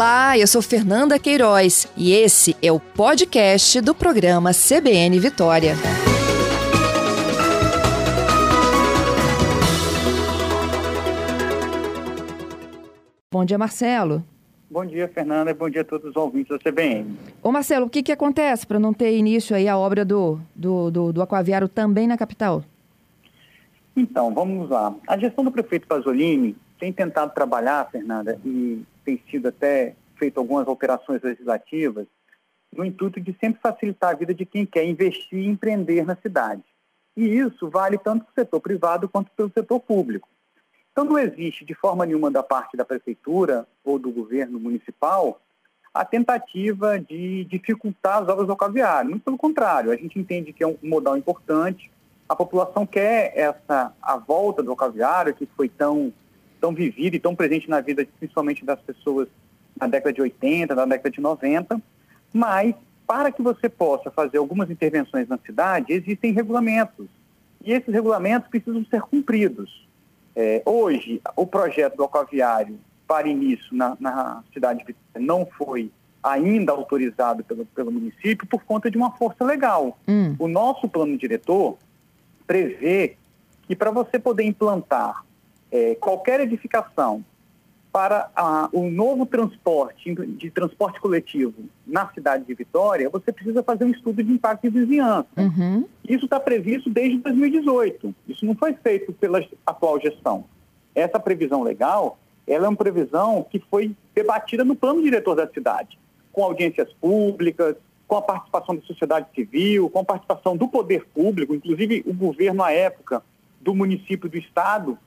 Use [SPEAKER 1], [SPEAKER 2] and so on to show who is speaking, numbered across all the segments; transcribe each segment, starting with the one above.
[SPEAKER 1] Olá, eu sou Fernanda Queiroz e esse é o podcast do programa CBN Vitória. Bom dia, Marcelo.
[SPEAKER 2] Bom dia, Fernanda. Bom dia a todos os ouvintes da CBN.
[SPEAKER 1] Ô, Marcelo, o que, que acontece para não ter início aí a obra do, do, do, do aquaviário também na capital?
[SPEAKER 2] Então, vamos lá. A gestão do prefeito Pasolini tem tentado trabalhar, Fernanda, e tem sido até feito algumas alterações legislativas no intuito de sempre facilitar a vida de quem quer investir e empreender na cidade. E isso vale tanto para o setor privado quanto pelo setor público. Então, não existe, de forma nenhuma, da parte da prefeitura ou do governo municipal, a tentativa de dificultar as obras do rodoviário. Muito pelo contrário, a gente entende que é um modal importante. A população quer essa a volta do rodoviário, que foi tão tão vivido e tão presente na vida, principalmente das pessoas na década de 80, na década de 90, mas para que você possa fazer algumas intervenções na cidade, existem regulamentos. E esses regulamentos precisam ser cumpridos. É, hoje, o projeto do aquaviário para início na, na cidade de Vitória não foi ainda autorizado pelo, pelo município por conta de uma força legal. Hum. O nosso plano diretor prevê que para você poder implantar é, qualquer edificação para a, o novo transporte, de transporte coletivo na cidade de Vitória, você precisa fazer um estudo de impacto de vizinhança. Uhum. Isso está previsto desde 2018. Isso não foi feito pela atual gestão. Essa previsão legal, ela é uma previsão que foi debatida no plano diretor da cidade, com audiências públicas, com a participação da sociedade civil, com a participação do poder público, inclusive o governo à época, do município do estado,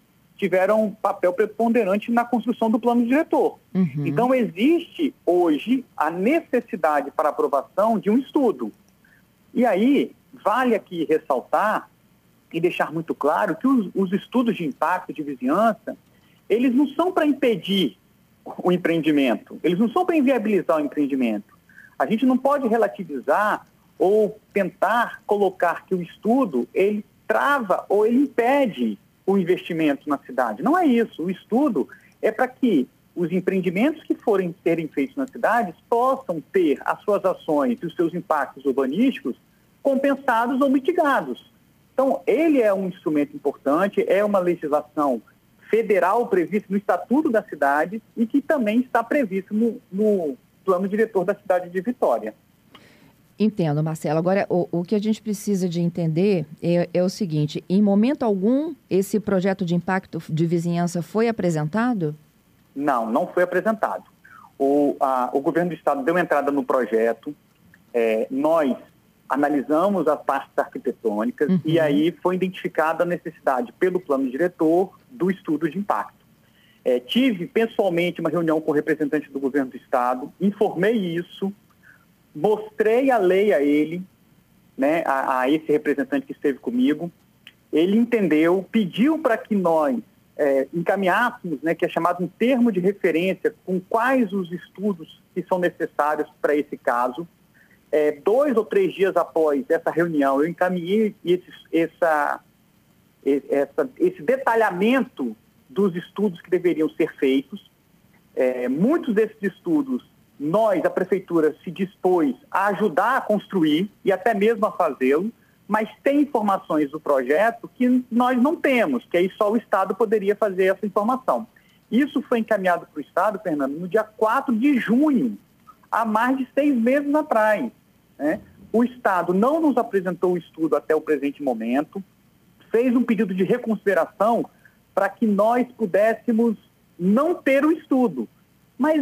[SPEAKER 2] tiveram um papel preponderante na construção do plano diretor. Uhum. Então, existe hoje a necessidade para aprovação de um estudo. E aí, vale aqui ressaltar e deixar muito claro que os, os estudos de impacto de vizinhança, eles não são para impedir o empreendimento, eles não são para inviabilizar o empreendimento. A gente não pode relativizar ou tentar colocar que o estudo ele trava ou ele impede o investimento na cidade. Não é isso. O estudo é para que os empreendimentos que forem serem feitos nas cidades possam ter as suas ações e os seus impactos urbanísticos compensados ou mitigados. Então, ele é um instrumento importante, é uma legislação federal prevista no Estatuto da Cidade e que também está previsto no, no plano diretor da cidade de Vitória.
[SPEAKER 1] Entendo, Marcelo. Agora, o, o que a gente precisa de entender é, é, o seguinte: em momento algum, esse projeto de impacto de vizinhança foi apresentado?
[SPEAKER 2] Não, não foi apresentado. O, a, o governo do estado deu entrada no projeto, é, nós analisamos as partes arquitetônicas uhum. e aí foi identificada a necessidade pelo plano diretor do estudo de impacto. É, tive pessoalmente uma reunião com representantes do governo do estado, informei isso, mostrei a lei a ele, né, a, a esse representante que esteve comigo. Ele entendeu, pediu para que nós é, encaminhássemos, né, que é chamado um termo de referência, com quais os estudos que são necessários para esse caso. É, dois ou três dias após essa reunião, eu encaminhei esse, essa, essa, esse detalhamento dos estudos que deveriam ser feitos. É, muitos desses estudos nós, a prefeitura, se dispôs a ajudar a construir e até mesmo a fazê-lo, mas tem informações do projeto que nós não temos, que aí só o Estado poderia fazer essa informação. Isso foi encaminhado para o Estado, Fernando, no dia 4 de junho, há mais de seis meses atrás. Né? O Estado não nos apresentou o estudo até o presente momento, fez um pedido de reconsideração para que nós pudéssemos não ter o estudo. Mas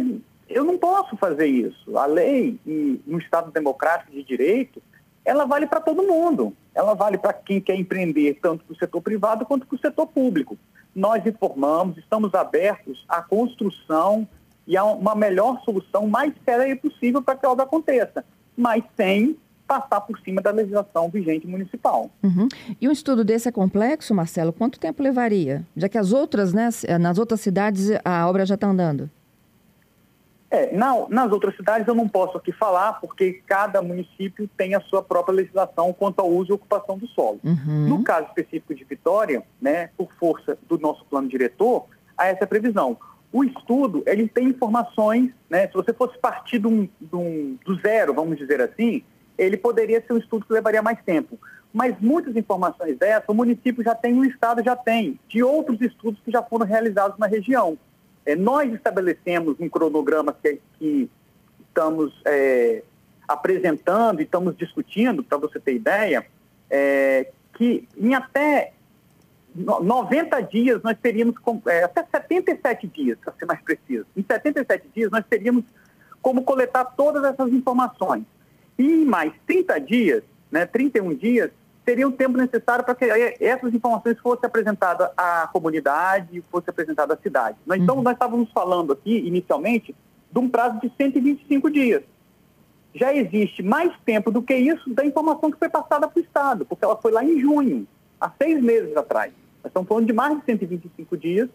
[SPEAKER 2] eu não posso fazer isso. A lei, e no Estado democrático de direito, ela vale para todo mundo. Ela vale para quem quer empreender, tanto para o setor privado quanto para o setor público. Nós informamos, estamos abertos à construção e a uma melhor solução mais séria possível para que a obra aconteça, mas sem passar por cima da legislação vigente municipal.
[SPEAKER 1] Uhum. E um estudo desse é complexo, Marcelo? Quanto tempo levaria? Já que as outras, né, nas outras cidades a obra já está andando.
[SPEAKER 2] É, na, nas outras cidades eu não posso aqui falar, porque cada município tem a sua própria legislação quanto ao uso e ocupação do solo. Uhum. No caso específico de Vitória, né, por força do nosso plano diretor, há essa previsão. o estudo, ele tem informações, né? Se você fosse partir de um, de um, do zero, vamos dizer assim, ele poderia ser um estudo que levaria mais tempo. Mas muitas informações dessas, o município já tem, o Estado já tem, de outros estudos que já foram realizados na região. É, nós estabelecemos um cronograma que, que estamos é, apresentando e estamos discutindo, para você ter ideia, é, que em até 90 dias nós teríamos, é, até 77 dias, para ser mais preciso, em 77 dias nós teríamos como coletar todas essas informações. E em mais 30 dias, né, 31 dias, seria o tempo necessário para que essas informações fossem apresentadas à comunidade e fossem apresentadas à cidade. Então, uhum. nós estávamos falando aqui, inicialmente, de um prazo de 125 dias. Já existe mais tempo do que isso da informação que foi passada para o Estado, porque ela foi lá em junho, há seis meses atrás. Nós estamos falando de mais de 125 dias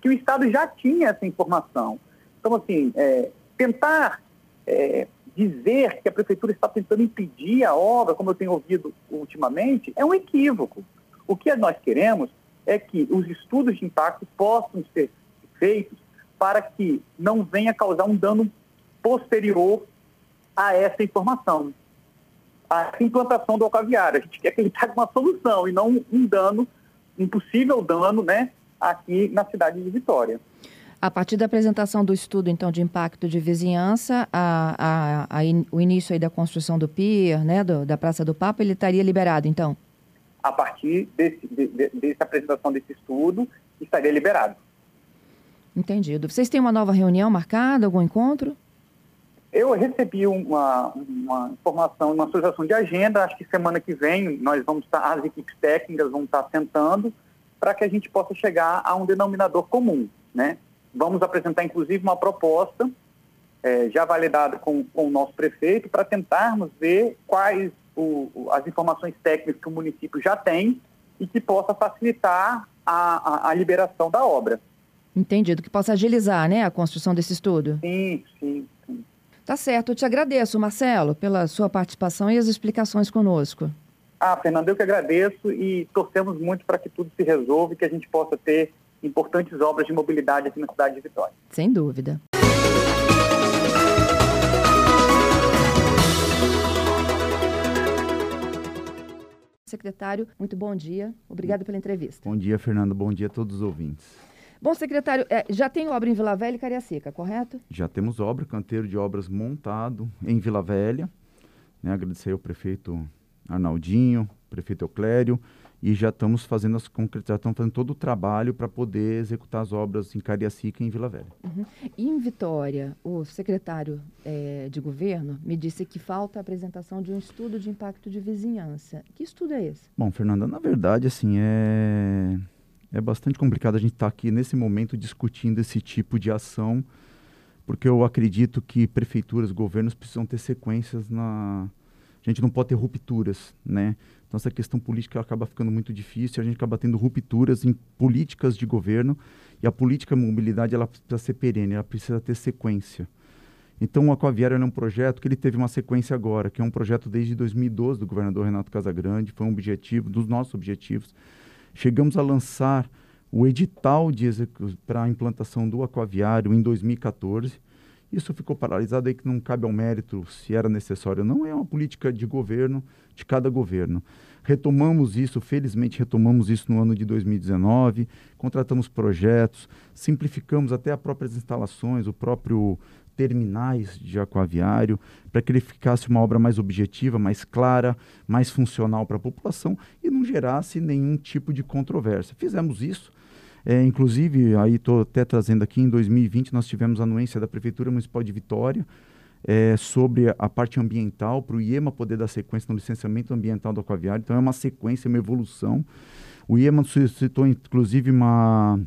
[SPEAKER 2] que o Estado já tinha essa informação. Então, assim, é, tentar é, dizer que a Prefeitura está tentando impedir a obra, como eu tenho ouvido ultimamente, é um equívoco. O que nós queremos é que os estudos de impacto possam ser feitos para que não venha causar um dano posterior a essa informação, a implantação do alcaviário. A gente quer que ele traga uma solução e não um dano um possível dano né, aqui na cidade de Vitória.
[SPEAKER 1] A partir da apresentação do estudo, então, de impacto de vizinhança, a, a, a in, o início aí da construção do pier, né, do, da Praça do Papa, ele estaria liberado, então?
[SPEAKER 2] A partir desse, de, de, dessa apresentação desse estudo, estaria liberado.
[SPEAKER 1] Entendido. Vocês têm uma nova reunião marcada, algum encontro?
[SPEAKER 2] Eu recebi uma, uma informação, uma sugestão de agenda, acho que semana que vem nós vamos estar, as equipes técnicas vão estar sentando para que a gente possa chegar a um denominador comum, né? Vamos apresentar, inclusive, uma proposta é, já validada com, com o nosso prefeito para tentarmos ver quais o, as informações técnicas que o município já tem e que possa facilitar a, a, a liberação da obra.
[SPEAKER 1] Entendido, que possa agilizar, né, a construção desse estudo.
[SPEAKER 2] Sim, sim.
[SPEAKER 1] Tá certo, eu te agradeço, Marcelo, pela sua participação e as explicações conosco.
[SPEAKER 2] Ah, Fernando, eu que agradeço e torcemos muito para que tudo se resolva e que a gente possa ter importantes obras de mobilidade aqui na cidade de Vitória.
[SPEAKER 1] Sem dúvida. Secretário, muito bom dia. Obrigado pela entrevista.
[SPEAKER 3] Bom dia, Fernando. Bom dia a todos os ouvintes.
[SPEAKER 1] Bom, secretário, é, já tem obra em Vila Velha e Cariacica, correto?
[SPEAKER 3] Já temos obra, canteiro de obras montado em Vila Velha. Né, agradecer ao prefeito Arnaldinho, prefeito Euclério, e já estamos fazendo as concretizações, estamos fazendo todo o trabalho para poder executar as obras em Cariacica e em Vila Velha.
[SPEAKER 1] Uhum. E em Vitória, o secretário é, de governo me disse que falta a apresentação de um estudo de impacto de vizinhança. Que estudo é esse?
[SPEAKER 3] Bom, Fernanda, na verdade, assim, é é bastante complicado a gente estar tá aqui nesse momento discutindo esse tipo de ação, porque eu acredito que prefeituras, governos precisam ter sequências na. A gente não pode ter rupturas, né? Então essa questão política acaba ficando muito difícil, a gente acaba tendo rupturas em políticas de governo e a política mobilidade ela precisa ser perene, ela precisa ter sequência. Então o Aquaviário é um projeto que ele teve uma sequência agora, que é um projeto desde 2012 do governador Renato Casagrande, foi um objetivo dos nossos objetivos Chegamos a lançar o edital para a implantação do aquaviário em 2014. Isso ficou paralisado aí que não cabe ao mérito se era necessário não, é uma política de governo, de cada governo. Retomamos isso, felizmente retomamos isso no ano de 2019, contratamos projetos, simplificamos até as próprias instalações, o próprio terminais de aquaviário, para que ele ficasse uma obra mais objetiva, mais clara, mais funcional para a população e não gerasse nenhum tipo de controvérsia. Fizemos isso. É, inclusive, aí estou até trazendo aqui, em 2020 nós tivemos a anuência da Prefeitura Municipal de Vitória é, sobre a parte ambiental, para o IEMA poder dar sequência no licenciamento ambiental do aquaviário. Então é uma sequência, uma evolução. O IEMA suscitou, inclusive, uma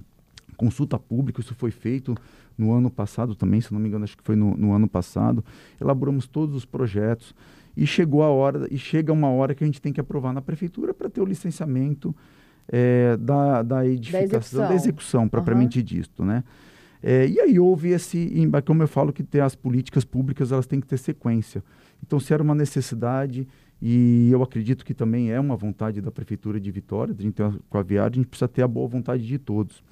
[SPEAKER 3] consulta pública, isso foi feito no ano passado também, se não me engano, acho que foi no, no ano passado. Elaboramos todos os projetos e chegou a hora, e chega uma hora que a gente tem que aprovar na prefeitura para ter o licenciamento é, da, da edificação, da execução, da execução propriamente uhum. dito, né? É, e aí houve esse, como eu falo, que ter as políticas públicas elas têm que ter sequência. Então, se era uma necessidade, e eu acredito que também é uma vontade da Prefeitura de Vitória, de com a viagem, a gente precisa ter a boa vontade de todos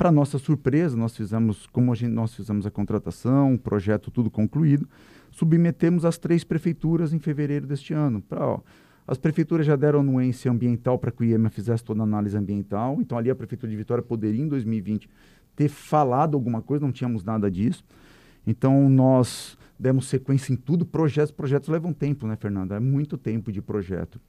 [SPEAKER 3] para nossa surpresa, nós fizemos, como a gente, nós fizemos a contratação, o projeto tudo concluído, submetemos as três prefeituras em fevereiro deste ano. Pra, ó, as prefeituras já deram anuência ambiental para que o IEMA fizesse toda a análise ambiental, então ali a Prefeitura de Vitória poderia, em 2020, ter falado alguma coisa, não tínhamos nada disso. Então nós demos sequência em tudo, projetos, projetos levam tempo, né, Fernanda? É muito tempo de projeto.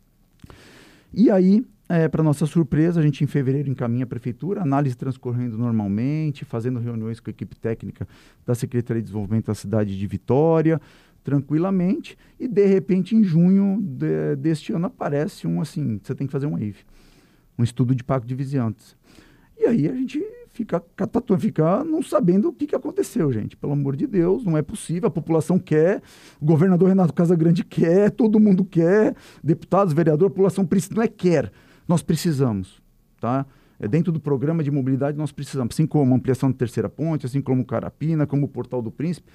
[SPEAKER 3] E aí, é, para nossa surpresa, a gente em fevereiro encaminha a prefeitura, análise transcorrendo normalmente, fazendo reuniões com a equipe técnica da Secretaria de Desenvolvimento da cidade de Vitória, tranquilamente, e de repente em junho de, deste ano aparece um assim, você tem que fazer um wave, um estudo de pacto de vizinhantes. E aí a gente fica catatu, fica não sabendo o que, que aconteceu, gente. Pelo amor de Deus, não é possível. A população quer, o governador Renato Casagrande quer, todo mundo quer, deputados, vereador, a população precisa, não é quer, nós precisamos, tá? É dentro do programa de mobilidade nós precisamos, assim como a ampliação da terceira ponte, assim como o Carapina, como o Portal do Príncipe,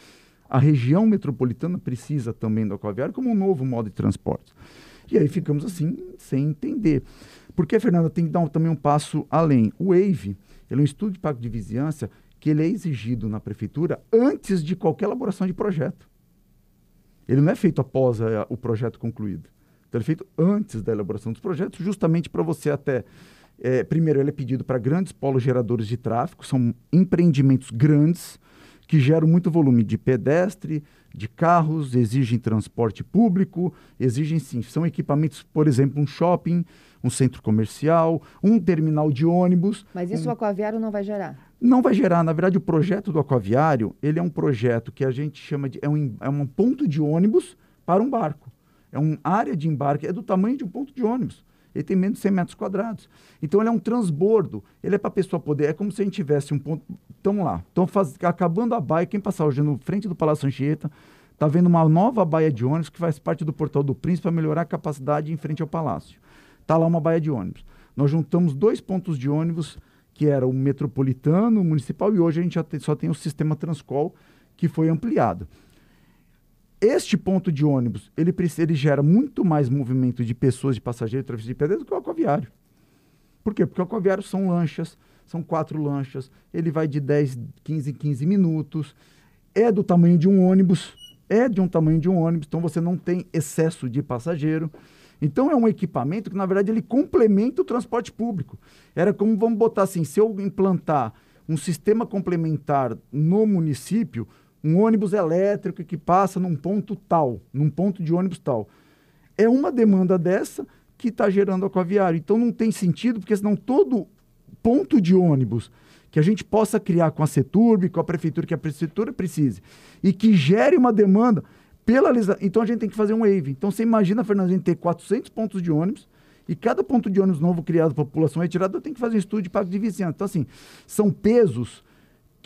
[SPEAKER 3] a região metropolitana precisa também do aquaviário como um novo modo de transporte. E aí ficamos assim, sem entender. Porque, Fernanda, tem que dar também um passo além. O WAVE, ele é um estudo de pacto de vizinhança que ele é exigido na prefeitura antes de qualquer elaboração de projeto. Ele não é feito após a, eh, o projeto concluído. Então, ele é feito antes da elaboração dos projetos, justamente para você até. É, primeiro, ele é pedido para grandes polos geradores de tráfego, são empreendimentos grandes que geram muito volume de pedestre, de carros, exigem transporte público, exigem sim, são equipamentos, por exemplo, um shopping, um centro comercial, um terminal de ônibus.
[SPEAKER 1] Mas isso
[SPEAKER 3] um...
[SPEAKER 1] o aquaviário não vai gerar?
[SPEAKER 3] Não vai gerar. Na verdade, o projeto do aquaviário, ele é um projeto que a gente chama de... É um, é um ponto de ônibus para um barco. É uma área de embarque, é do tamanho de um ponto de ônibus. Ele tem menos de 100 metros quadrados. Então, ele é um transbordo. Ele é para a pessoa poder... É como se a gente tivesse um ponto... Estamos lá. Estão acabando a baia. Quem passar hoje no frente do Palácio Anchieta está vendo uma nova baia de ônibus que faz parte do Portal do Príncipe para melhorar a capacidade em frente ao Palácio. Está lá uma baia de ônibus. Nós juntamos dois pontos de ônibus, que era o metropolitano, o municipal, e hoje a gente tem, só tem o sistema Transcol, que foi ampliado. Este ponto de ônibus, ele, ele gera muito mais movimento de pessoas, de passageiros, de travessia de pedras do que o aquaviário. Por quê? Porque o aquaviário são lanchas, são quatro lanchas, ele vai de 10, 15 em 15 minutos, é do tamanho de um ônibus, é de um tamanho de um ônibus, então você não tem excesso de passageiro. Então é um equipamento que, na verdade, ele complementa o transporte público. Era como, vamos botar assim, se eu implantar um sistema complementar no município, um ônibus elétrico que passa num ponto tal, num ponto de ônibus tal. É uma demanda dessa que está gerando aquaviário. Então não tem sentido, porque senão todo ponto de ônibus que a gente possa criar com a CETURB, com a prefeitura, que a prefeitura precise, e que gere uma demanda, pela Então a gente tem que fazer um wave. Então você imagina, Fernando, a gente ter 400 pontos de ônibus e cada ponto de ônibus novo criado para a população retirada, eu tenho que fazer um estudo de pacto de vizinhança. Então, assim, são pesos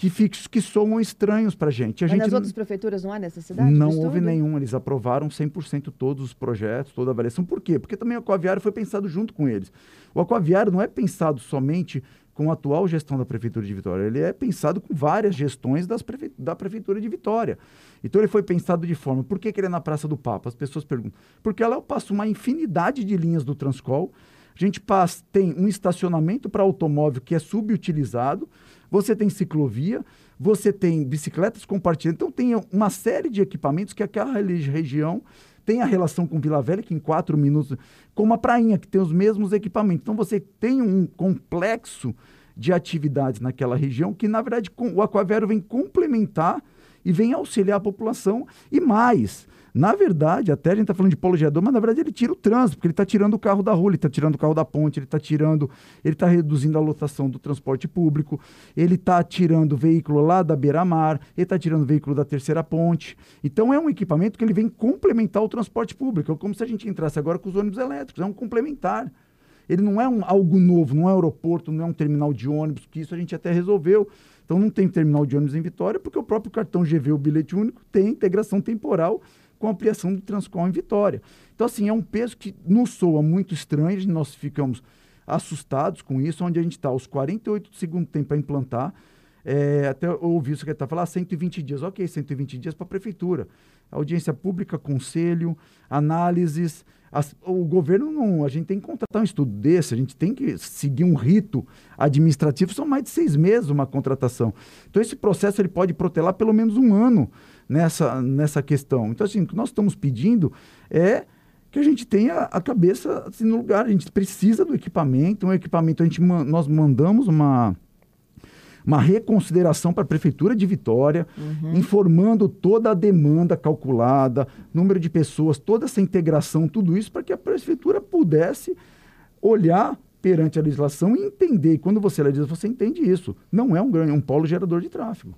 [SPEAKER 3] que, fixos, que soam estranhos para a gente.
[SPEAKER 1] Mas
[SPEAKER 3] gente
[SPEAKER 1] nas outras prefeituras não há necessidade?
[SPEAKER 3] Não houve nenhum. Eles aprovaram 100% todos os projetos, toda a avaliação. Por quê? Porque também o aquaviário foi pensado junto com eles. O aquaviário não é pensado somente com a atual gestão da Prefeitura de Vitória. Ele é pensado com várias gestões das prefe... da Prefeitura de Vitória. Então ele foi pensado de forma. Por que, que ele é na Praça do Papa? As pessoas perguntam. Porque ela passa uma infinidade de linhas do Transcol. A gente passa, tem um estacionamento para automóvel que é subutilizado. Você tem ciclovia, você tem bicicletas compartilhadas. Então tem uma série de equipamentos que aquela região tem a relação com Vila Velha, que em quatro minutos, com uma prainha, que tem os mesmos equipamentos. Então você tem um complexo de atividades naquela região que, na verdade, o aquaviário vem complementar e vem auxiliar a população e mais. Na verdade, até a gente está falando de polo gerador, mas na verdade ele tira o trânsito, porque ele está tirando o carro da rua, ele está tirando o carro da ponte, ele está tirando, ele está reduzindo a lotação do transporte público, ele está tirando o veículo lá da beira-mar, ele está tirando o veículo da terceira ponte. Então é um equipamento que ele vem complementar o transporte público. É como se a gente entrasse agora com os ônibus elétricos, é um complementar. Ele não é um, algo novo, não é um aeroporto, não é um terminal de ônibus, que isso a gente até resolveu. Então não tem terminal de ônibus em Vitória, porque o próprio cartão GV, o bilhete único, tem integração temporal com a ampliação do Transcom em Vitória. Então, assim, é um peso que nos soa muito estranho, nós ficamos assustados com isso, onde a gente está aos 48 do segundo tempo para implantar. É, até ouvi o secretário falar 120 dias. Ok, 120 dias para a prefeitura. Audiência pública, conselho, análises. As, o governo não. A gente tem que contratar um estudo desse, a gente tem que seguir um rito administrativo. São mais de seis meses uma contratação. Então, esse processo ele pode protelar pelo menos um ano nessa, nessa questão. Então, assim, o que nós estamos pedindo é que a gente tenha a cabeça assim, no lugar. A gente precisa do equipamento. Um equipamento, a gente, nós mandamos uma uma reconsideração para a Prefeitura de Vitória, uhum. informando toda a demanda calculada, número de pessoas, toda essa integração, tudo isso, para que a Prefeitura pudesse olhar perante a legislação e entender. E quando você legisla, você entende isso. Não é um, grande, um polo gerador de tráfego.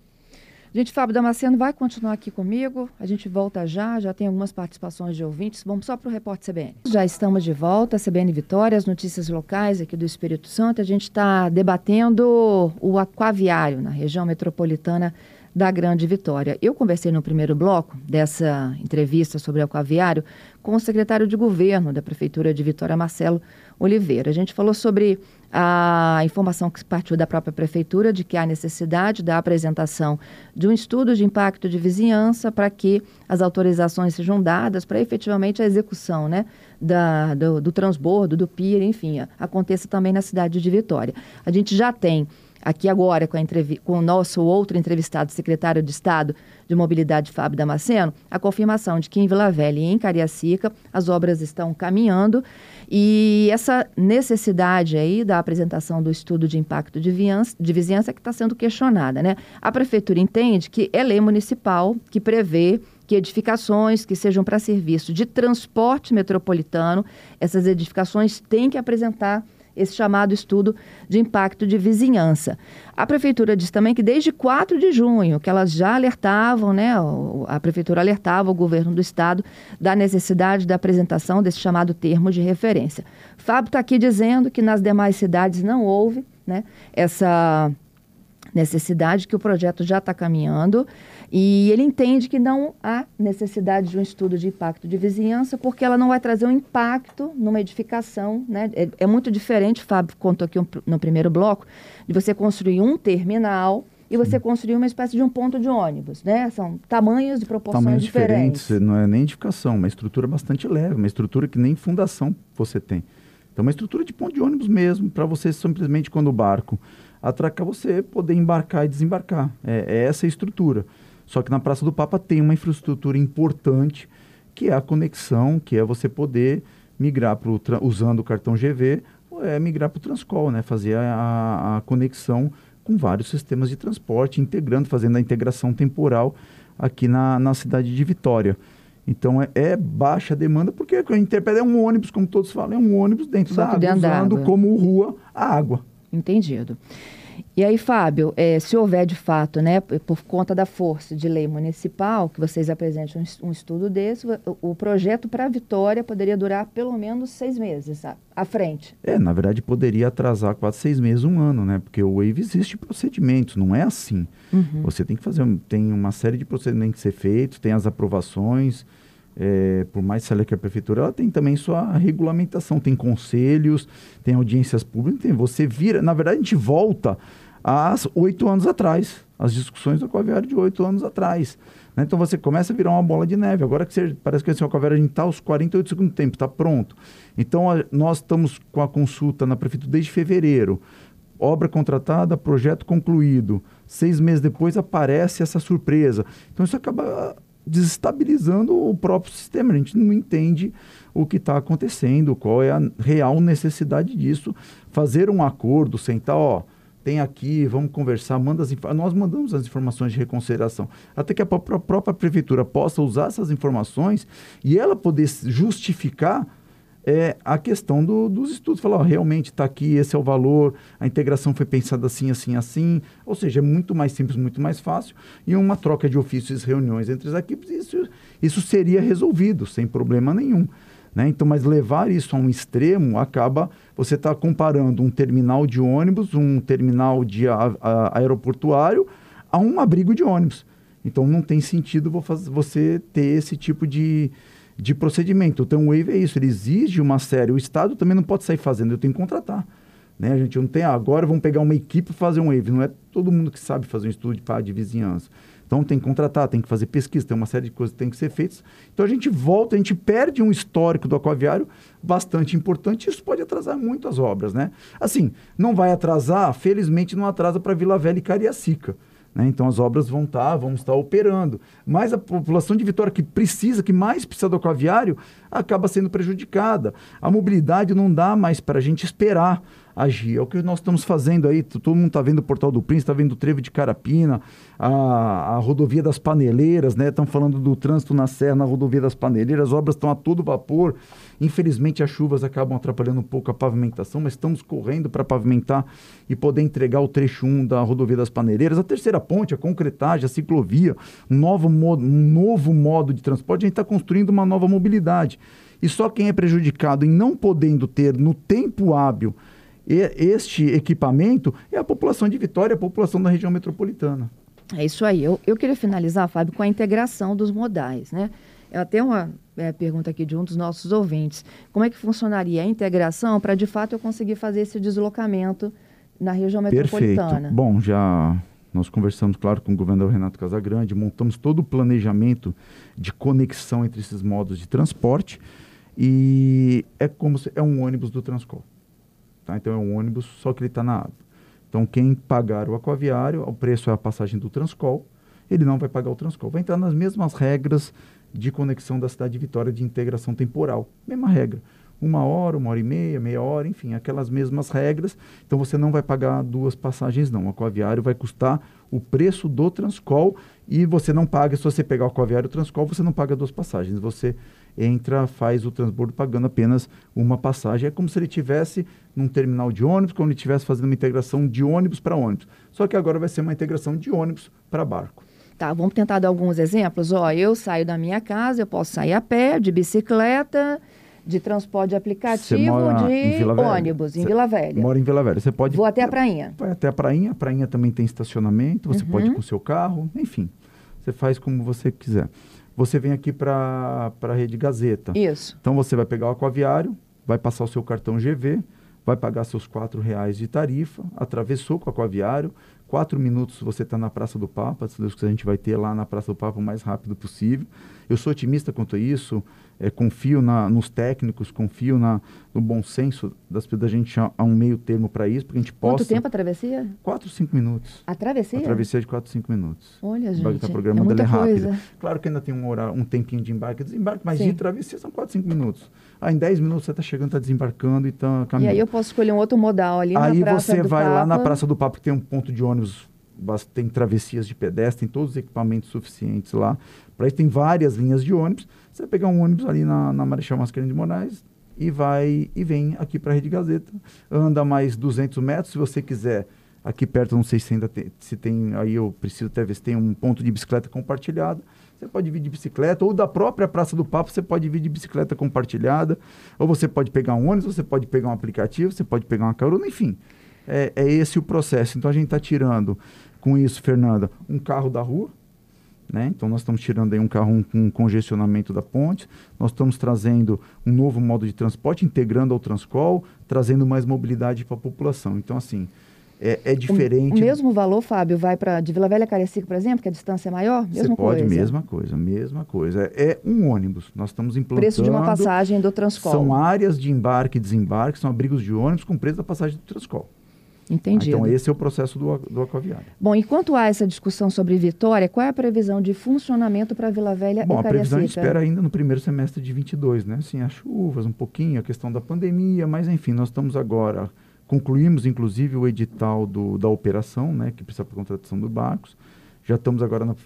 [SPEAKER 1] Gente, Fábio Damasceno vai continuar aqui comigo. A gente volta já, já tem algumas participações de ouvintes. Vamos só para o repórter CBN. Já estamos de volta, CBN Vitória, as notícias locais aqui do Espírito Santo. A gente está debatendo o aquaviário na região metropolitana da Grande Vitória. Eu conversei no primeiro bloco dessa entrevista sobre o aquaviário com o secretário de governo da Prefeitura de Vitória, Marcelo Oliveira. A gente falou sobre a informação que partiu da própria prefeitura de que há necessidade da apresentação de um estudo de impacto de vizinhança para que as autorizações sejam dadas para efetivamente a execução né, da, do, do transbordo, do pier, enfim, aconteça também na cidade de Vitória. A gente já tem aqui agora com, com, o nosso outro entrevistado, secretário de Estado de Mobilidade, Fábio Damasceno, a confirmação de que em Vila Velha e em Cariacica as obras estão caminhando e essa necessidade aí da apresentação do estudo de impacto de, viança, de vizinhança que está sendo questionada, né? A Prefeitura entende que é lei municipal que prevê que edificações que sejam para serviço de transporte metropolitano, essas edificações têm que apresentar esse chamado estudo de impacto de vizinhança. A prefeitura diz também que desde 4 de junho, que elas já alertavam, né, a prefeitura alertava o governo do estado da necessidade da apresentação desse chamado termo de referência. Fábio está aqui dizendo que nas demais cidades não houve né, essa necessidade, que o projeto já está caminhando. E ele entende que não há necessidade de um estudo de impacto de vizinhança, porque ela não vai trazer um impacto numa edificação. Né? É, é muito diferente, Fábio contou aqui um, no primeiro bloco, de você construir um terminal e você construir uma espécie de um ponto de ônibus, né? São tamanhos e proporções tamanhos diferentes.
[SPEAKER 3] diferentes. Não é nem edificação, uma estrutura bastante leve, uma estrutura que nem fundação você tem. Então, uma estrutura de ponto de ônibus mesmo, para você simplesmente, quando o barco atracar, você poder embarcar e desembarcar. É, é essa estrutura. Só que na Praça do Papa tem uma infraestrutura importante, que é a conexão, que é você poder migrar pro, usando o cartão GV, é migrar para o Transcol, né? fazer a, a, conexão com vários sistemas de transporte, integrando, fazendo a integração temporal aqui na, na cidade de Vitória. Então é, é baixa demanda, porque a Interped é um ônibus, como todos falam, é um ônibus dentro Só da água, usando como rua a água.
[SPEAKER 1] Entendido. E aí, Fábio, é, se houver de fato, né, por conta da força de lei municipal, que vocês apresentem um, um estudo desse, o, o projeto para a Vitória poderia durar pelo menos seis meses sabe? à frente.
[SPEAKER 3] É, na verdade, poderia atrasar quase seis meses, um ano, né? Porque o Wave existe procedimentos, não é assim. Uhum. Você tem que fazer, tem uma série de procedimentos que ser feitos, tem as aprovações, é, por mais que que a prefeitura, ela tem também sua regulamentação, tem conselhos, tem audiências públicas, tem, você vira, na verdade a gente volta há oito anos atrás, as discussões do Aquaviário de oito anos atrás. Né? Então você começa a virar uma bola de neve. Agora que você, parece que esse Aquaviário a gente está aos 48 segundos do tempo, está pronto. Então a, nós estamos com a consulta na prefeitura desde fevereiro. Obra contratada, projeto concluído. Seis meses depois aparece essa surpresa. Então isso acaba desestabilizando o próprio sistema. A gente não entende o que está acontecendo, qual é a real necessidade disso. Fazer um acordo, sentar, ó, tem aqui, vamos conversar, manda as nós mandamos as informações de reconsideração, até que a própria prefeitura possa usar essas informações e ela poder justificar é, a questão do, dos estudos. Falar, ó, realmente está aqui, esse é o valor, a integração foi pensada assim, assim, assim. Ou seja, é muito mais simples, muito mais fácil. E uma troca de ofícios e reuniões entre as equipes, isso, isso seria resolvido sem problema nenhum. Né? Então, mas levar isso a um extremo acaba você está comparando um terminal de ônibus, um terminal de a, a, aeroportuário a um abrigo de ônibus. Então não tem sentido você ter esse tipo de, de procedimento. Então o Wave é isso, ele exige uma série. O Estado também não pode sair fazendo, eu tenho que contratar. Né? A gente não tem, ah, agora vamos pegar uma equipe e fazer um wave. Não é todo mundo que sabe fazer um estudo de, de vizinhança. Então tem que contratar, tem que fazer pesquisa, tem uma série de coisas que tem que ser feitas. Então a gente volta, a gente perde um histórico do aquaviário bastante importante. Isso pode atrasar muito as obras, né? Assim, não vai atrasar, felizmente não atrasa para Vila Velha e Cariacica. Né? Então as obras vão estar, tá, vão estar operando. Mas a população de Vitória que precisa, que mais precisa do aquaviário, acaba sendo prejudicada. A mobilidade não dá mais para a gente esperar agir. É o que nós estamos fazendo aí. Todo mundo está vendo o Portal do Príncipe, está vendo o Trevo de Carapina, a, a rodovia das Paneleiras, né? Estão falando do trânsito na Serra, na rodovia das Paneleiras. As obras estão a todo vapor. Infelizmente, as chuvas acabam atrapalhando um pouco a pavimentação, mas estamos correndo para pavimentar e poder entregar o trecho 1 da rodovia das Paneleiras. A terceira ponte, a concretagem, a ciclovia, um novo modo, um novo modo de transporte. A gente está construindo uma nova mobilidade. E só quem é prejudicado em não podendo ter no tempo hábil este equipamento é a população de Vitória, a população da região metropolitana.
[SPEAKER 1] É isso aí. Eu, eu queria finalizar, Fábio, com a integração dos modais, né? Eu até uma é, pergunta aqui de um dos nossos ouvintes. Como é que funcionaria a integração para, de fato, eu conseguir fazer esse deslocamento na região metropolitana?
[SPEAKER 3] Perfeito. Bom, já nós conversamos, claro, com o governador Renato Casagrande, montamos todo o planejamento de conexão entre esses modos de transporte e é como se, é um ônibus do Transcol. Tá? Então é um ônibus, só que ele está na água. Então quem pagar o aquaviário, o preço é a passagem do Transcol, ele não vai pagar o Transcol. Vai entrar nas mesmas regras de conexão da cidade de Vitória de integração temporal. Mesma regra. Uma hora, uma hora e meia, meia hora, enfim, aquelas mesmas regras. Então você não vai pagar duas passagens, não. O aquaviário vai custar o preço do Transcol e você não paga, se você pegar o aquaviário Transcol, você não paga duas passagens. Você entra, faz o transbordo pagando apenas uma passagem. É como se ele tivesse num terminal de ônibus, como ele estivesse fazendo uma integração de ônibus para ônibus. Só que agora vai ser uma integração de ônibus para barco.
[SPEAKER 1] Tá, vamos tentar dar alguns exemplos. Ó, eu saio da minha casa, eu posso sair a pé, de bicicleta, de transporte aplicativo, de ônibus, em Vila Velha.
[SPEAKER 3] Mora em Vila Velha. Você pode.
[SPEAKER 1] Vou até a prainha.
[SPEAKER 3] Vai até a prainha. A prainha também tem estacionamento. Você uhum. pode ir uhum. com o seu carro, enfim. Você faz como você quiser você vem aqui para a Rede Gazeta.
[SPEAKER 1] Isso.
[SPEAKER 3] Então você vai pegar o aquaviário, vai passar o seu cartão GV, vai pagar seus quatro reais de tarifa, atravessou com o aquaviário, quatro minutos você está na Praça do Papa, se Deus quiser a gente vai ter lá na Praça do Papa o mais rápido possível. Eu sou otimista quanto a isso, é, confio na, nos técnicos, confio na, no bom senso das, da gente a, a um meio termo para isso, porque a gente possa...
[SPEAKER 1] Quanto tempo a travessia?
[SPEAKER 3] Quatro, cinco minutos.
[SPEAKER 1] A travessia?
[SPEAKER 3] A travessia de quatro, cinco minutos.
[SPEAKER 1] Olha, gente,
[SPEAKER 3] tá programando é muita é rápida. Coisa. Claro que ainda tem um, horário, um tempinho de embarque e desembarque, mas Sim. de travessia são quatro, cinco minutos. Aí em dez minutos você está chegando, está desembarcando e está caminhando.
[SPEAKER 1] E aí eu posso escolher um outro modal ali
[SPEAKER 3] aí
[SPEAKER 1] na Praça
[SPEAKER 3] Aí você vai Papa. lá na Praça do Papo, que tem um ponto de ônibus tem travessias de pedestre, tem todos os equipamentos suficientes lá. Para isso tem várias linhas de ônibus. Você pegar um ônibus ali na, na Marechal Mascarenhas de Moraes e vai e vem aqui para a Rede Gazeta. Anda mais 200 metros, se você quiser. Aqui perto, não sei se ainda tem, se tem, aí eu preciso até ver se tem um ponto de bicicleta compartilhada. Você pode vir de bicicleta, ou da própria Praça do Papo, você pode vir de bicicleta compartilhada, ou você pode pegar um ônibus, você pode pegar um aplicativo, você pode pegar uma carona, enfim. É, é esse o processo. Então a gente está tirando com isso, Fernanda, um carro da rua, né? Então, nós estamos tirando aí um carro com um, congestionamento da ponte, nós estamos trazendo um novo modo de transporte, integrando ao Transcol, trazendo mais mobilidade para a população. Então, assim, é, é diferente.
[SPEAKER 1] O, mesmo valor, Fábio, vai para de Vila Velha a Cariacica, por exemplo, que a distância é maior? Mesma Você
[SPEAKER 3] pode,
[SPEAKER 1] coisa.
[SPEAKER 3] mesma coisa, mesma coisa. É, é, um ônibus. Nós estamos implantando.
[SPEAKER 1] Preço de uma passagem do Transcol.
[SPEAKER 3] São áreas de embarque e desembarque, são abrigos de ônibus com preço da passagem do Transcol.
[SPEAKER 1] Entendi.
[SPEAKER 3] então, esse é o processo do, do aquaviário.
[SPEAKER 1] Bom, enquanto há essa discussão sobre Vitória, qual é a previsão de funcionamento para Vila Velha
[SPEAKER 3] Bom,
[SPEAKER 1] e Bom,
[SPEAKER 3] a previsão a gente espera ainda no primeiro semestre de 22, né? Sim, as chuvas, um pouquinho, a questão da pandemia, mas enfim, nós estamos agora, concluímos inclusive o edital do, da operação, né? Que precisa para contratação dos barcos. Já estamos agora no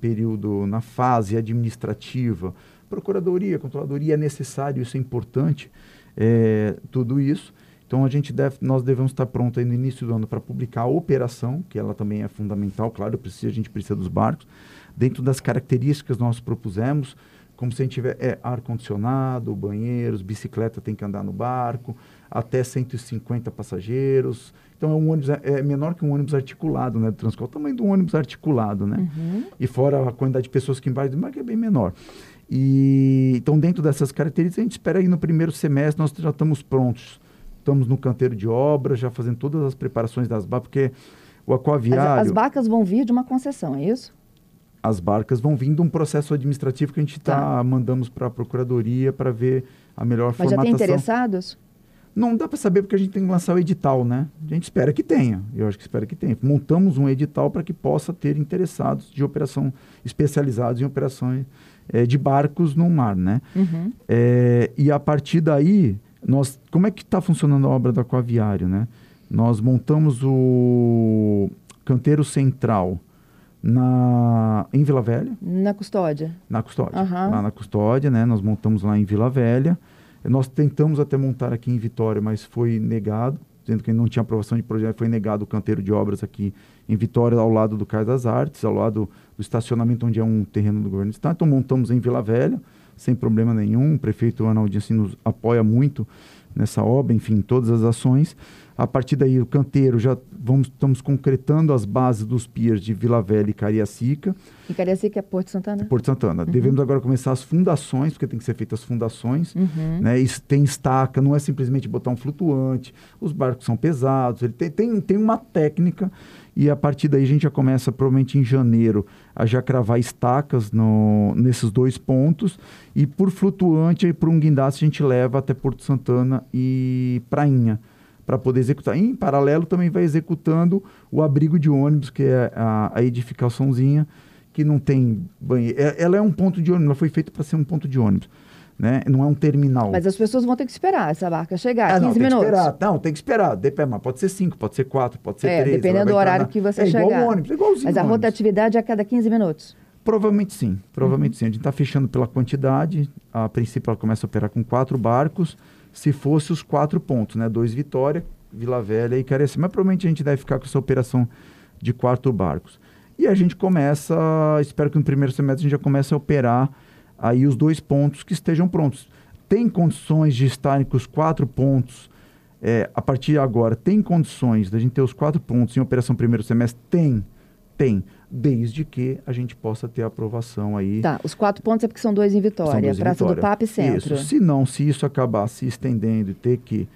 [SPEAKER 3] período, na fase administrativa, procuradoria, controladoria, é necessário, isso é importante, é, tudo isso. Então a gente deve, nós devemos estar pronto aí no início do ano para publicar a operação, que ela também é fundamental, claro, precisa, a gente precisa dos barcos, dentro das características que nós propusemos, como se a gente tiver é, ar-condicionado, banheiros, bicicleta tem que andar no barco, até 150 passageiros. Então é um ônibus é, é menor que um ônibus articulado, né? Do transporte, o tamanho do ônibus articulado, né? Uhum. E fora a quantidade de pessoas que embarcam, que é bem menor. E então dentro dessas características a gente espera aí no primeiro semestre nós já estamos prontos estamos no canteiro de obra, já fazendo todas as preparações das barcas, porque o aquaviário...
[SPEAKER 1] As, as barcas vão vir de uma concessão, é isso?
[SPEAKER 3] As barcas vão vir de um processo administrativo que a gente está tá. mandamos para a Procuradoria para ver a melhor Mas formatação. Mas já tem
[SPEAKER 1] interessados?
[SPEAKER 3] Não dá para saber porque a gente tem que lançar o edital, né? A gente espera que tenha. Eu acho que espera que tenha. Montamos um edital para que possa ter interessados de operação especializados em operações é, de barcos no mar, né? Uhum. É, e a partir daí, nós, como é que está funcionando a obra do aquaviário, né? Nós montamos o canteiro central na, em Vila Velha.
[SPEAKER 1] Na custódia.
[SPEAKER 3] Na custódia. Uhum. Lá na custódia, né? Nós montamos lá em Vila Velha. Nós tentamos até montar aqui em Vitória, mas foi negado, dizendo que não tinha aprovação de projeto, foi negado o canteiro de obras aqui em Vitória, ao lado do Cais das Artes, ao lado do estacionamento onde é um terreno do governo do estado. Então montamos em Vila Velha, sem problema nenhum. O prefeito Arnaldinho assim, nos apoia muito nessa obra, enfim, todas as ações. A partir daí, o canteiro, já vamos, estamos concretando as bases dos piers de Vila Velha e Cariacica.
[SPEAKER 1] E Cariacica é Porto Santana?
[SPEAKER 3] Porto Santana. Uhum. Devemos agora começar as fundações, porque tem que ser feitas as fundações. Uhum. Né? Isso tem estaca, não é simplesmente botar um flutuante. Os barcos são pesados, ele tem, tem, tem uma técnica. E a partir daí a gente já começa, provavelmente em janeiro, a já cravar estacas no, nesses dois pontos. E por flutuante, por um guindaste, a gente leva até Porto Santana e Prainha para poder executar. Em paralelo, também vai executando o abrigo de ônibus, que é a, a edificaçãozinha, que não tem banheiro. É, ela é um ponto de ônibus, ela foi feita para ser um ponto de ônibus. Né? Não é um terminal.
[SPEAKER 1] Mas as pessoas vão ter que esperar essa barca chegar, ah, 15
[SPEAKER 3] não, tem
[SPEAKER 1] minutos.
[SPEAKER 3] Que esperar. Não, tem que esperar. Depende, mas pode ser 5, pode ser 4, pode ser 3.
[SPEAKER 1] É, dependendo do horário na... que você é chegar. Igual ônibus, é igualzinho Mas a ônibus. rotatividade é a cada 15 minutos?
[SPEAKER 3] Provavelmente sim, provavelmente uhum. sim. A gente está fechando pela quantidade. A princípio ela começa a operar com quatro barcos. Se fosse os quatro pontos, né? Dois Vitória, Vila Velha e Carecima. Mas provavelmente a gente deve ficar com essa operação de quatro barcos. E a gente começa, espero que no primeiro semestre a gente já comece a operar aí os dois pontos que estejam prontos. Tem condições de estarem com os quatro pontos é, a partir de agora? Tem condições da gente ter os quatro pontos em operação primeiro semestre? Tem, tem. Desde que a gente possa ter a aprovação aí.
[SPEAKER 1] Tá, os quatro pontos é porque são dois em Vitória, dois Praça em Vitória. do PAP e Centro.
[SPEAKER 3] Isso, se não, se isso acabar se estendendo e ter que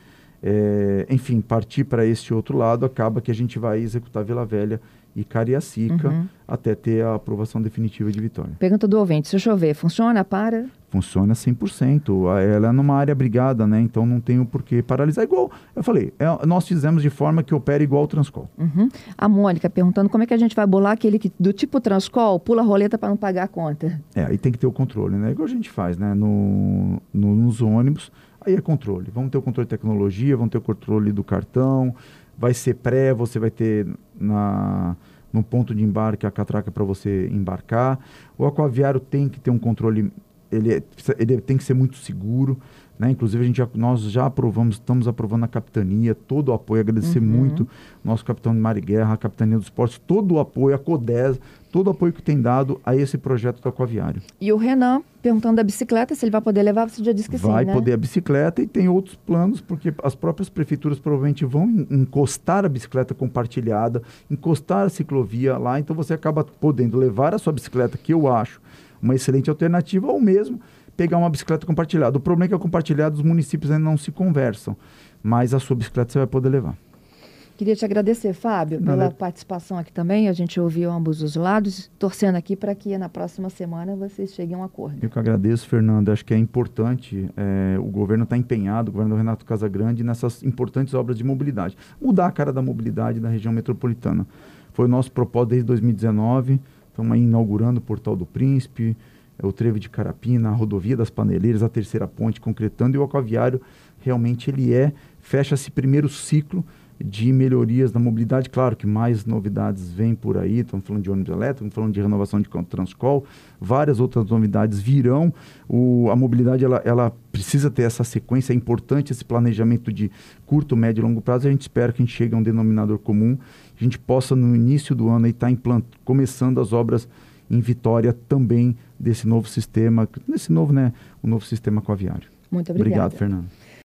[SPEAKER 3] é, enfim, partir para esse outro lado, acaba que a gente vai executar Vila Velha e Cariacica uhum. até ter a aprovação definitiva de Vitória.
[SPEAKER 1] Pergunta do ouvinte, se eu chover, funciona para?
[SPEAKER 3] Funciona 100%. Ela é numa área brigada, né? Então não tem o porquê paralisar. Igual, eu falei, é, nós fizemos de forma que opere igual o Transcol.
[SPEAKER 1] Uhum. A Mônica perguntando como é que a gente vai bolar aquele que, do tipo Transcol, pula a roleta para não pagar a conta.
[SPEAKER 3] É, aí tem que ter o controle, né? Igual a gente faz, né? No, no nos ônibus Aí é controle. Vamos ter o controle de tecnologia, vamos ter o controle do cartão, vai ser pré, você vai ter na, no ponto de embarque a catraca para você embarcar. O aquaviário tem que ter um controle, ele, é, ele tem que ser muito seguro. Né? Inclusive, a gente já, nós já aprovamos, estamos aprovando a capitania, todo o apoio, agradecer uhum. muito nosso capitão de Mar e Guerra, a capitania dos portos, todo o apoio, a CODES, todo o apoio que tem dado a esse projeto do aquaviário.
[SPEAKER 1] E o Renan perguntando da bicicleta, se ele vai poder levar, você já disse que
[SPEAKER 3] vai sim, Vai
[SPEAKER 1] né?
[SPEAKER 3] poder a bicicleta e tem outros planos, porque as próprias prefeituras provavelmente vão encostar a bicicleta compartilhada, encostar a ciclovia lá, então você acaba podendo levar a sua bicicleta, que eu acho uma excelente alternativa, ou mesmo pegar uma bicicleta compartilhada. O problema é que a compartilhada os municípios ainda não se conversam, mas a sua bicicleta você vai poder levar.
[SPEAKER 1] Queria te agradecer, Fábio, pela Valeu. participação aqui também. A gente ouviu ambos os lados, torcendo aqui para que na próxima semana vocês cheguem a um acordo.
[SPEAKER 3] Eu que agradeço, Fernando. Acho que é importante, é, o governo está empenhado, o governo do Renato Casagrande, nessas importantes obras de mobilidade. Mudar a cara da mobilidade da região metropolitana. Foi o nosso propósito desde 2019. Estamos aí inaugurando o Portal do Príncipe, é o trevo de Carapina, a rodovia das Paneleiras, a terceira ponte, concretando, e o aquaviário realmente ele é, fecha esse primeiro ciclo de melhorias da mobilidade. Claro que mais novidades vêm por aí, estamos falando de ônibus elétrico, estamos falando de renovação de Transcol, várias outras novidades virão. O, a mobilidade ela, ela precisa ter essa sequência, é importante esse planejamento de curto, médio e longo prazo. A gente espera que a gente chegue a um denominador comum, a gente possa no início do ano estar tá começando as obras em Vitória também desse novo sistema, nesse novo, né, o novo sistema aquaviário.
[SPEAKER 1] Muito obrigada.
[SPEAKER 3] Obrigado, Fernando.